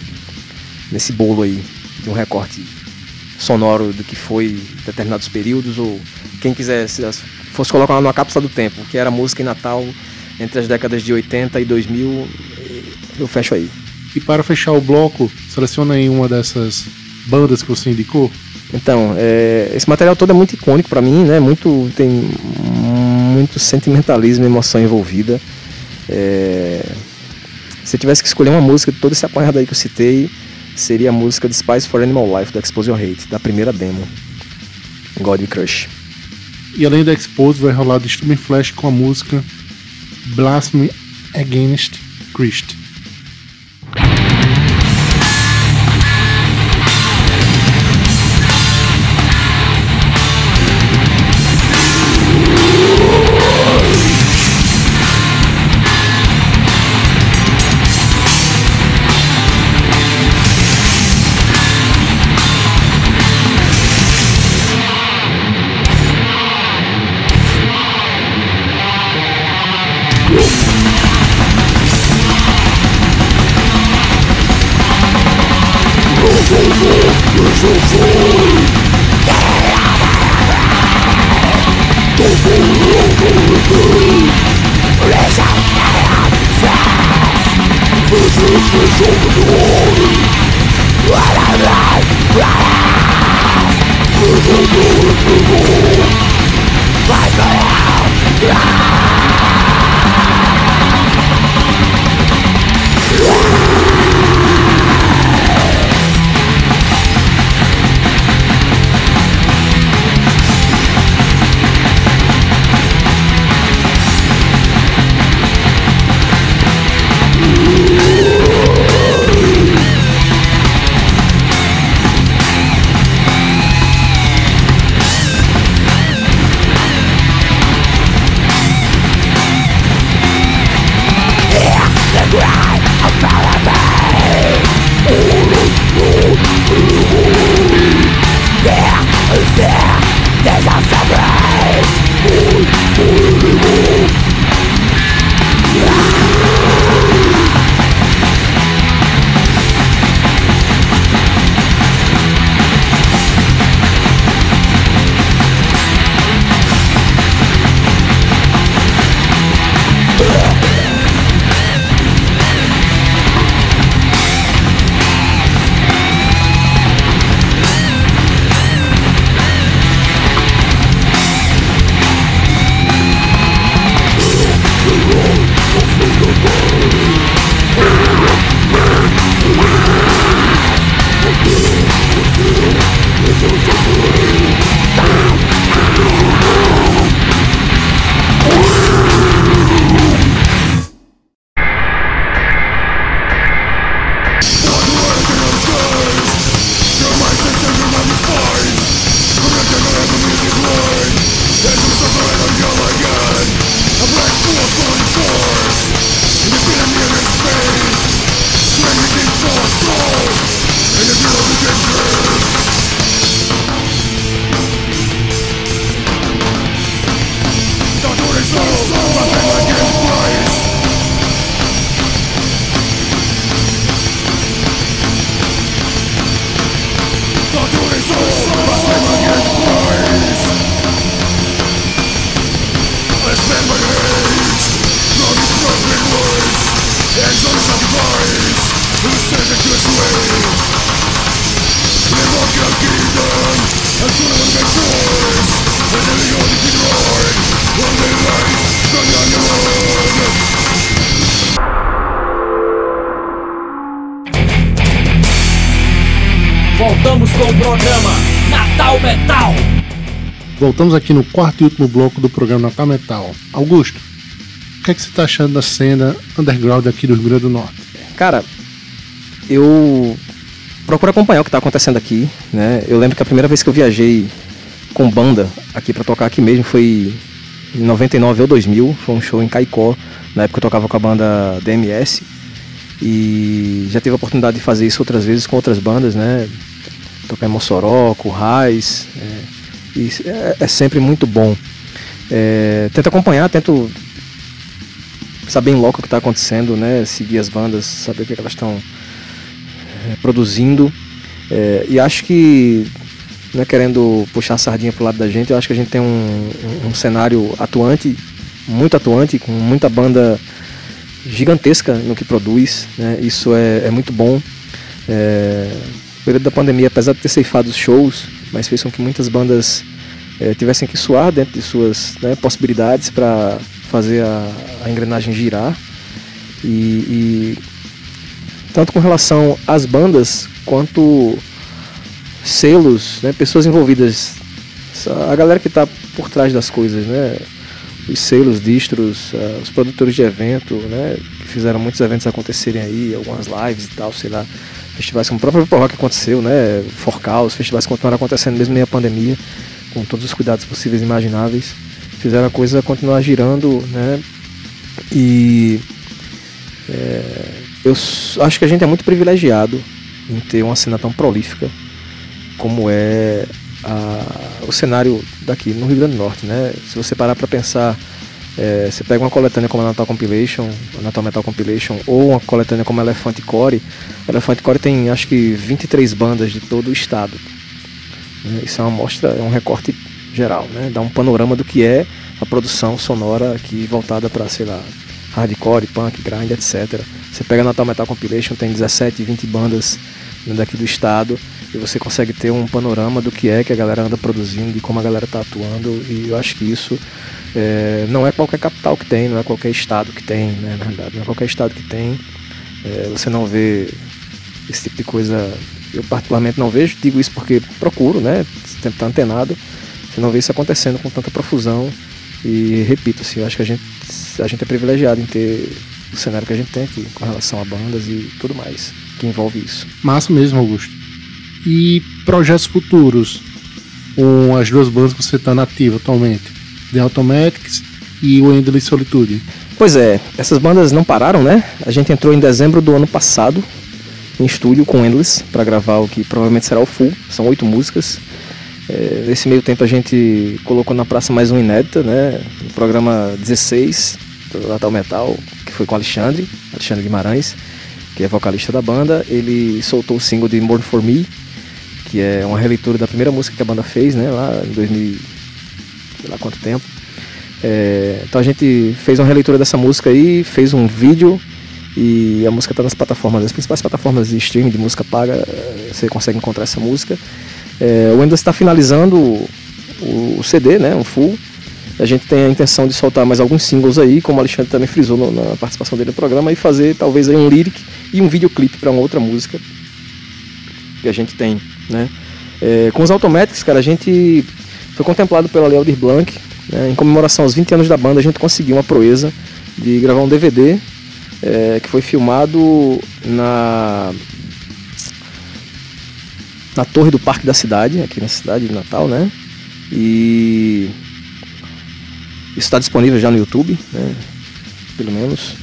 Speaker 3: nesse bolo aí de um recorte sonoro do que foi determinados períodos ou quem quiser se fosse colocar numa cápsula do tempo, que era música em Natal entre as décadas de 80 e 2000, eu fecho aí.
Speaker 2: E para fechar o bloco, seleciona aí uma dessas bandas que você indicou.
Speaker 3: Então, é, esse material todo é muito icônico para mim, né? Muito tem muito sentimentalismo, emoção envolvida. É, se eu tivesse que escolher uma música de todo esse apanhado aí que eu citei, seria a música de Spice for Animal Life do Expose Your Hate, da primeira demo, God Crush.
Speaker 2: E além da Expose, vai rolar Disturbing Flash com a música Blasphemy Against Christ.
Speaker 1: Voltamos
Speaker 2: aqui no quarto e último bloco do programa Natal Metal. Augusto, o que, é que você está achando da cena underground aqui do Rio Grande do Norte?
Speaker 3: Cara, eu procuro acompanhar o que está acontecendo aqui, né? Eu lembro que a primeira vez que eu viajei com banda aqui para tocar aqui mesmo foi em 99 ou 2000, foi um show em Caicó, na época eu tocava com a banda DMS e já tive a oportunidade de fazer isso outras vezes com outras bandas, né? Tocar em Mossoró, com Raiz, é, e é, é, sempre muito bom. É, tento acompanhar, tento saber em loco o que está acontecendo, né? Seguir as bandas, saber o que, é elas estão é, produzindo. É, e acho que, não é querendo puxar a sardinha pro lado da gente, eu acho que a gente tem um, um, cenário atuante, muito atuante, com muita banda gigantesca no que produz. Né? Isso é, é muito bom. É, período da pandemia, apesar de ter ceifado os shows, mas fez com que muitas bandas é, tivessem que suar dentro de suas né, possibilidades para fazer a, a, engrenagem girar. E, e tanto com relação às bandas quanto selos, né, pessoas envolvidas, a galera que está por trás das coisas, né, os selos, distros, uh, os produtores de evento, né, que fizeram muitos eventos acontecerem aí, algumas lives e tal, sei lá, festivais como o próprio Pro Rock aconteceu, né, Forcal, os festivais continuaram acontecendo mesmo meio a pandemia, com todos os cuidados possíveis e imagináveis, fizeram a coisa continuar girando, né, e é, eu acho que a gente é muito privilegiado em ter uma cena tão prolífica como é a, o cenário daqui no Rio Grande do Norte, né? Se você parar para pensar, é, você pega uma coletânea como a Natal Compilation, a Natal Metal Compilation, ou uma coletânea como a Elephant Core, a Elephant Core tem acho que 23 bandas de todo o estado. Né? Isso é uma mostra, é um recorte geral, né? Dá um panorama do que é a produção sonora aqui voltada para, sei lá, hardcore, punk, grind, etc. Você pega a Natal Metal Compilation, tem 17, 20 bandas daqui do estado e você consegue ter um panorama do que é que a galera anda produzindo, de como a galera está atuando, e eu acho que isso é, não é qualquer capital que tem, não é qualquer estado que tem, né, na verdade, não é qualquer estado que tem. É, você não vê esse tipo de coisa, eu particularmente não vejo, digo isso porque procuro, né, sempre tá antenado, você não vê isso acontecendo com tanta profusão, e repito, assim, eu acho que a gente, a gente é privilegiado em ter o cenário que a gente tem aqui, com relação a bandas e tudo mais que envolve isso.
Speaker 2: Massa mesmo, Augusto e projetos futuros com as duas bandas que você está nativa atualmente, The Automatics e o Endless Solitude.
Speaker 3: Pois é, essas bandas não pararam, né? A gente entrou em dezembro do ano passado em estúdio com Endless para gravar o que provavelmente será o full, são oito músicas. É, nesse meio tempo a gente colocou na praça mais um inédita, né? No programa 16 do Natal Metal, que foi com Alexandre, Alexandre Guimarães, que é vocalista da banda. Ele soltou o single de More For Me, que é uma releitura da primeira música que a banda fez, né, lá em 2000, sei lá quanto tempo. É, então a gente fez uma releitura dessa música aí, fez um vídeo e a música está nas plataformas, as principais plataformas de streaming de música paga, é, você consegue encontrar essa música. É, o Windows está finalizando o, o, CD, né, um full. A gente tem a intenção de soltar mais alguns singles aí, como o Alexandre também frisou no, na participação dele no programa, e fazer talvez aí um lyric e um videoclipe para uma outra música que a gente tem né? É, com os Automatics, cara, a gente foi contemplado pela Lei Aldir Blanc, né? em comemoração aos 20 anos da banda, a gente conseguiu uma proeza de gravar um DVD é, que foi filmado na na torre do Parque da Cidade, aqui na cidade de Natal, né? E isso está disponível já no YouTube, né? Pelo menos.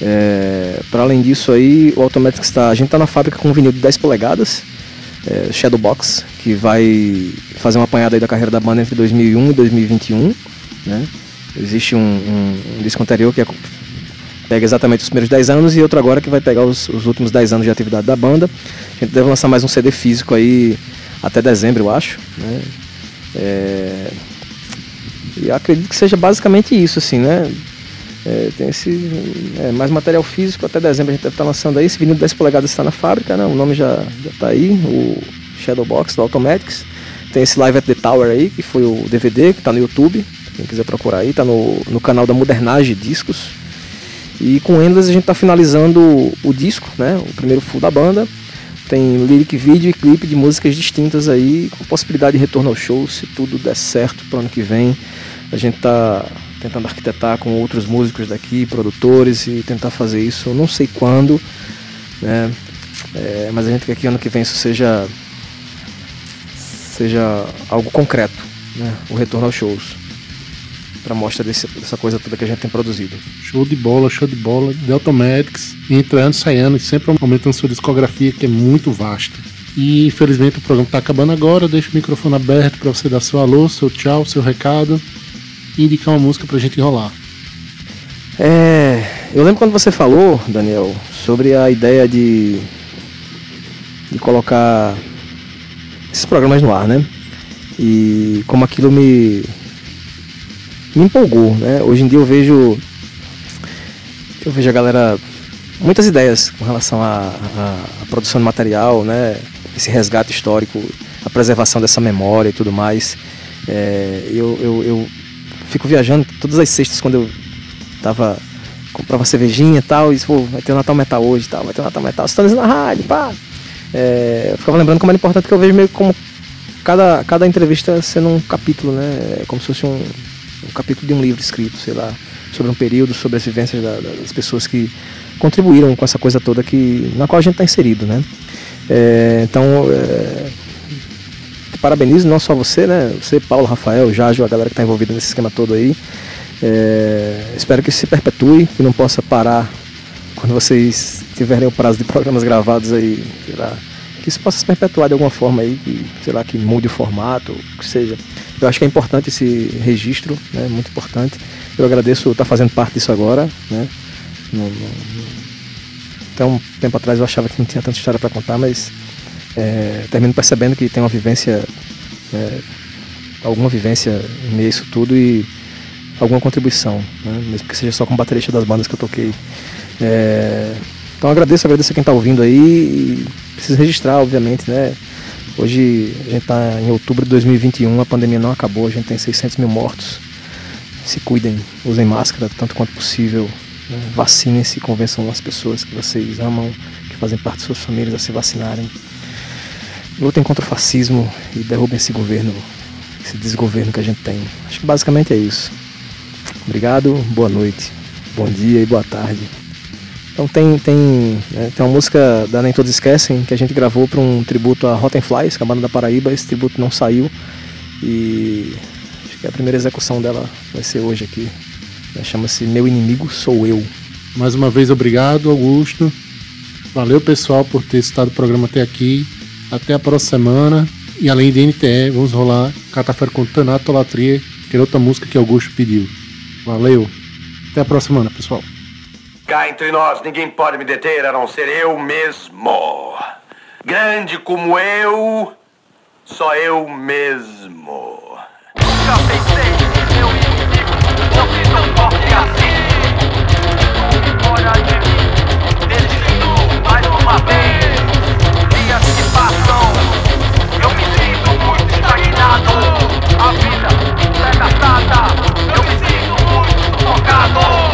Speaker 3: É, para além disso aí, o Automatic está. A gente está na fábrica com um vinil de 10 polegadas é, Shadowbox, que vai fazer uma apanhada da carreira da banda entre 2001 e 2021. Né? Existe um, um, um disco anterior que é, pega exatamente os primeiros 10 anos e outro agora que vai pegar os, os, últimos 10 anos de atividade da banda. A gente deve lançar mais um CD físico aí até dezembro, eu acho. Né? É... E acredito que seja basicamente isso, assim, né? É, tem esse é, mais material físico, até dezembro a gente deve estar lançando aí. Esse vinil de 10 polegadas está na fábrica, né? o nome já está aí, o Shadowbox do Automatics. Tem esse Live at the Tower aí, que foi o DVD, que está no YouTube, quem quiser procurar aí, está no, no canal da Modernage Discos. E com Endless a gente está finalizando o disco, né? o primeiro full da banda. Tem lyric vídeo e clipe de músicas distintas aí, com possibilidade de retorno ao show, se tudo der certo para o ano que vem. A gente está tentando arquitetar com outros músicos daqui, produtores, e tentar fazer isso. Não sei quando, né? É, mas a gente quer que ano que vem isso seja seja algo concreto, né? O retorno aos shows para mostra desse, dessa coisa toda que a gente tem produzido.
Speaker 2: Show de bola, show de bola. Delta Medics, entrando, saindo, sempre aumentando sua discografia, que é muito vasta. E infelizmente o programa está acabando agora. Deixo o microfone aberto para você dar seu alô, seu tchau, seu recado e indicar uma música para a gente enrolar.
Speaker 3: É, eu lembro quando você falou, Daniel, sobre a ideia de, de colocar esses programas no ar, né? E como aquilo me, me empolgou, né? Hoje em dia eu vejo eu vejo a galera muitas ideias com relação à, produção de material, né? Esse resgate histórico, a preservação dessa memória e tudo mais. É, eu, eu, eu fico viajando todas as sextas quando eu tava comprava cervejinha e tal, e pô, vai ter o Natal Metal hoje tal, vai ter o Natal Metal, você tá na rádio, pá. É, eu ficava lembrando como era importante que eu vejo meio como cada, cada entrevista sendo um capítulo, né? É como se fosse um, um capítulo de um livro escrito, sei lá, sobre um período, sobre as vivências da, das pessoas que contribuíram com essa coisa toda que, na qual a gente está inserido, né? É, então, é, parabenizo não só você, né? Você, Paulo, Rafael, Jágio, a galera que está envolvida nesse esquema todo aí. É, espero que se perpetue, que não possa parar quando vocês tiverem o prazo de programas gravados aí, sei lá, que isso possa se perpetuar de alguma forma aí, que, sei lá, que mude o formato, que seja. Eu acho que é importante esse registro, né? Muito importante. Eu agradeço estar fazendo parte disso agora, né? No, no, até um tempo atrás eu achava que não tinha tanta história para contar, mas é, termino percebendo que tem uma vivência, é, alguma vivência em meio a isso tudo e alguma contribuição, né? mesmo que seja só com baterista das bandas que eu toquei. É, então agradeço, agradeço a quem está ouvindo aí e preciso registrar, obviamente, né? Hoje a gente está em outubro de 2021, a pandemia não acabou, a gente tem 600 mil mortos. Se cuidem, usem máscara tanto quanto possível, né? vacinem-se, convençam as pessoas que vocês amam, que fazem parte de suas famílias a se vacinarem. Lutem contra o fascismo e derrubem esse governo, esse desgoverno que a gente tem. Acho que basicamente é isso. Obrigado, boa noite, bom dia e boa tarde. Então tem, tem, né, tem uma música da Nem Todos Esquecem que a gente gravou para um tributo a Rotten Flies, que é a banda da Paraíba. Esse tributo não saiu e acho que a primeira execução dela vai ser hoje aqui. Né, chama-se Meu Inimigo Sou Eu.
Speaker 2: Mais uma vez, obrigado, Augusto. Valeu, pessoal, por ter estado o programa até aqui. Até a próxima semana. E além de NTE, vamos rolar Catafé com Tanatolatria, que é outra música que Augusto pediu. Valeu. Até a próxima semana, pessoal.
Speaker 6: Cá entre nós, ninguém pode me deter a não ser eu mesmo. Grande como eu, só eu mesmo.
Speaker 5: Nunca pensei meu inimigo fosse tão forte assim. Olha de mim, desisto mais uma vez. A vida é gastada, eu me sinto muito sufocado.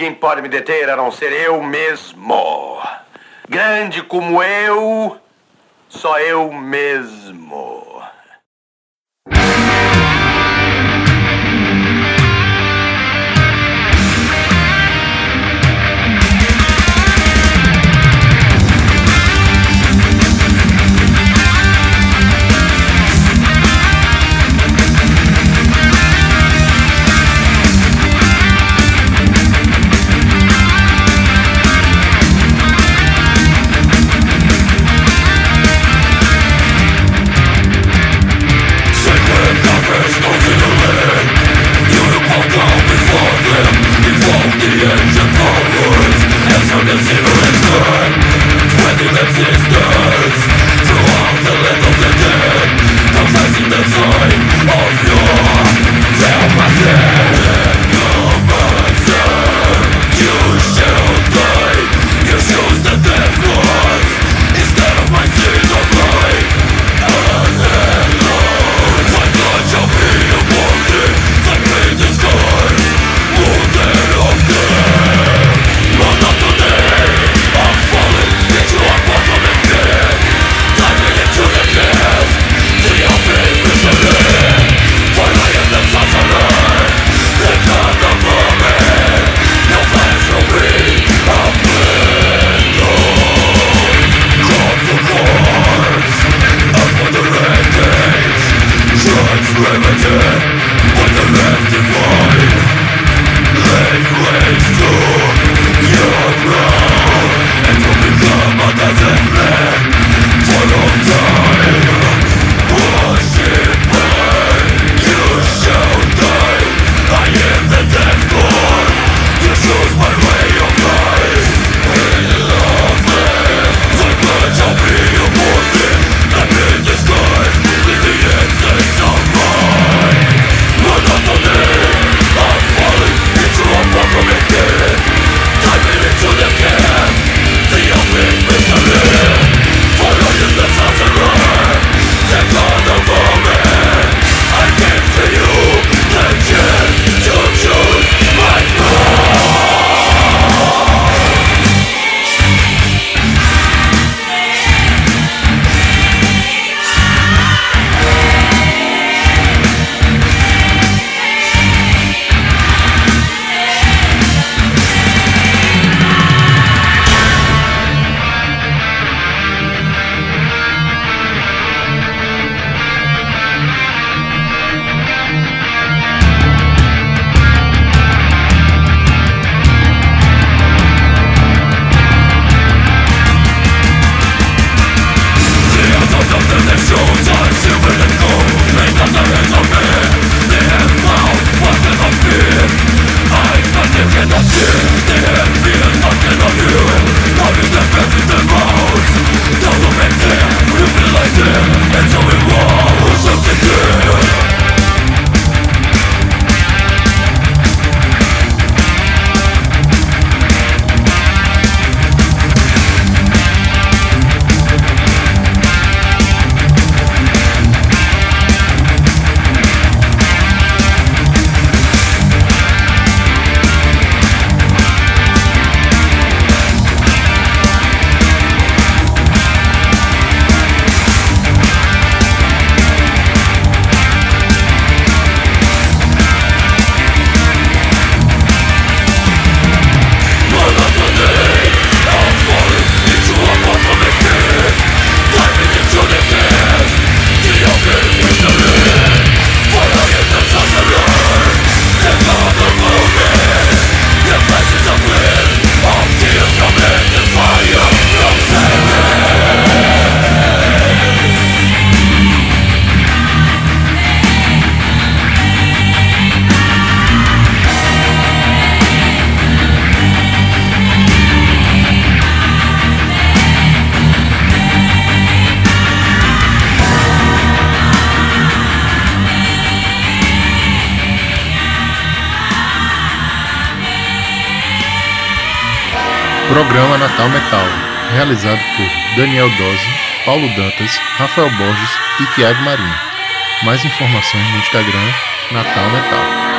Speaker 6: Ninguém pode me deter a não ser eu mesmo. Grande como eu, só eu mesmo.
Speaker 5: Forwards the land of the dead Confessing the of your You. shall die You choose realizado por Daniel Dose, Paulo Dantas, Rafael Borges e Tiago Marinho. Mais informações no Instagram Natal Metal.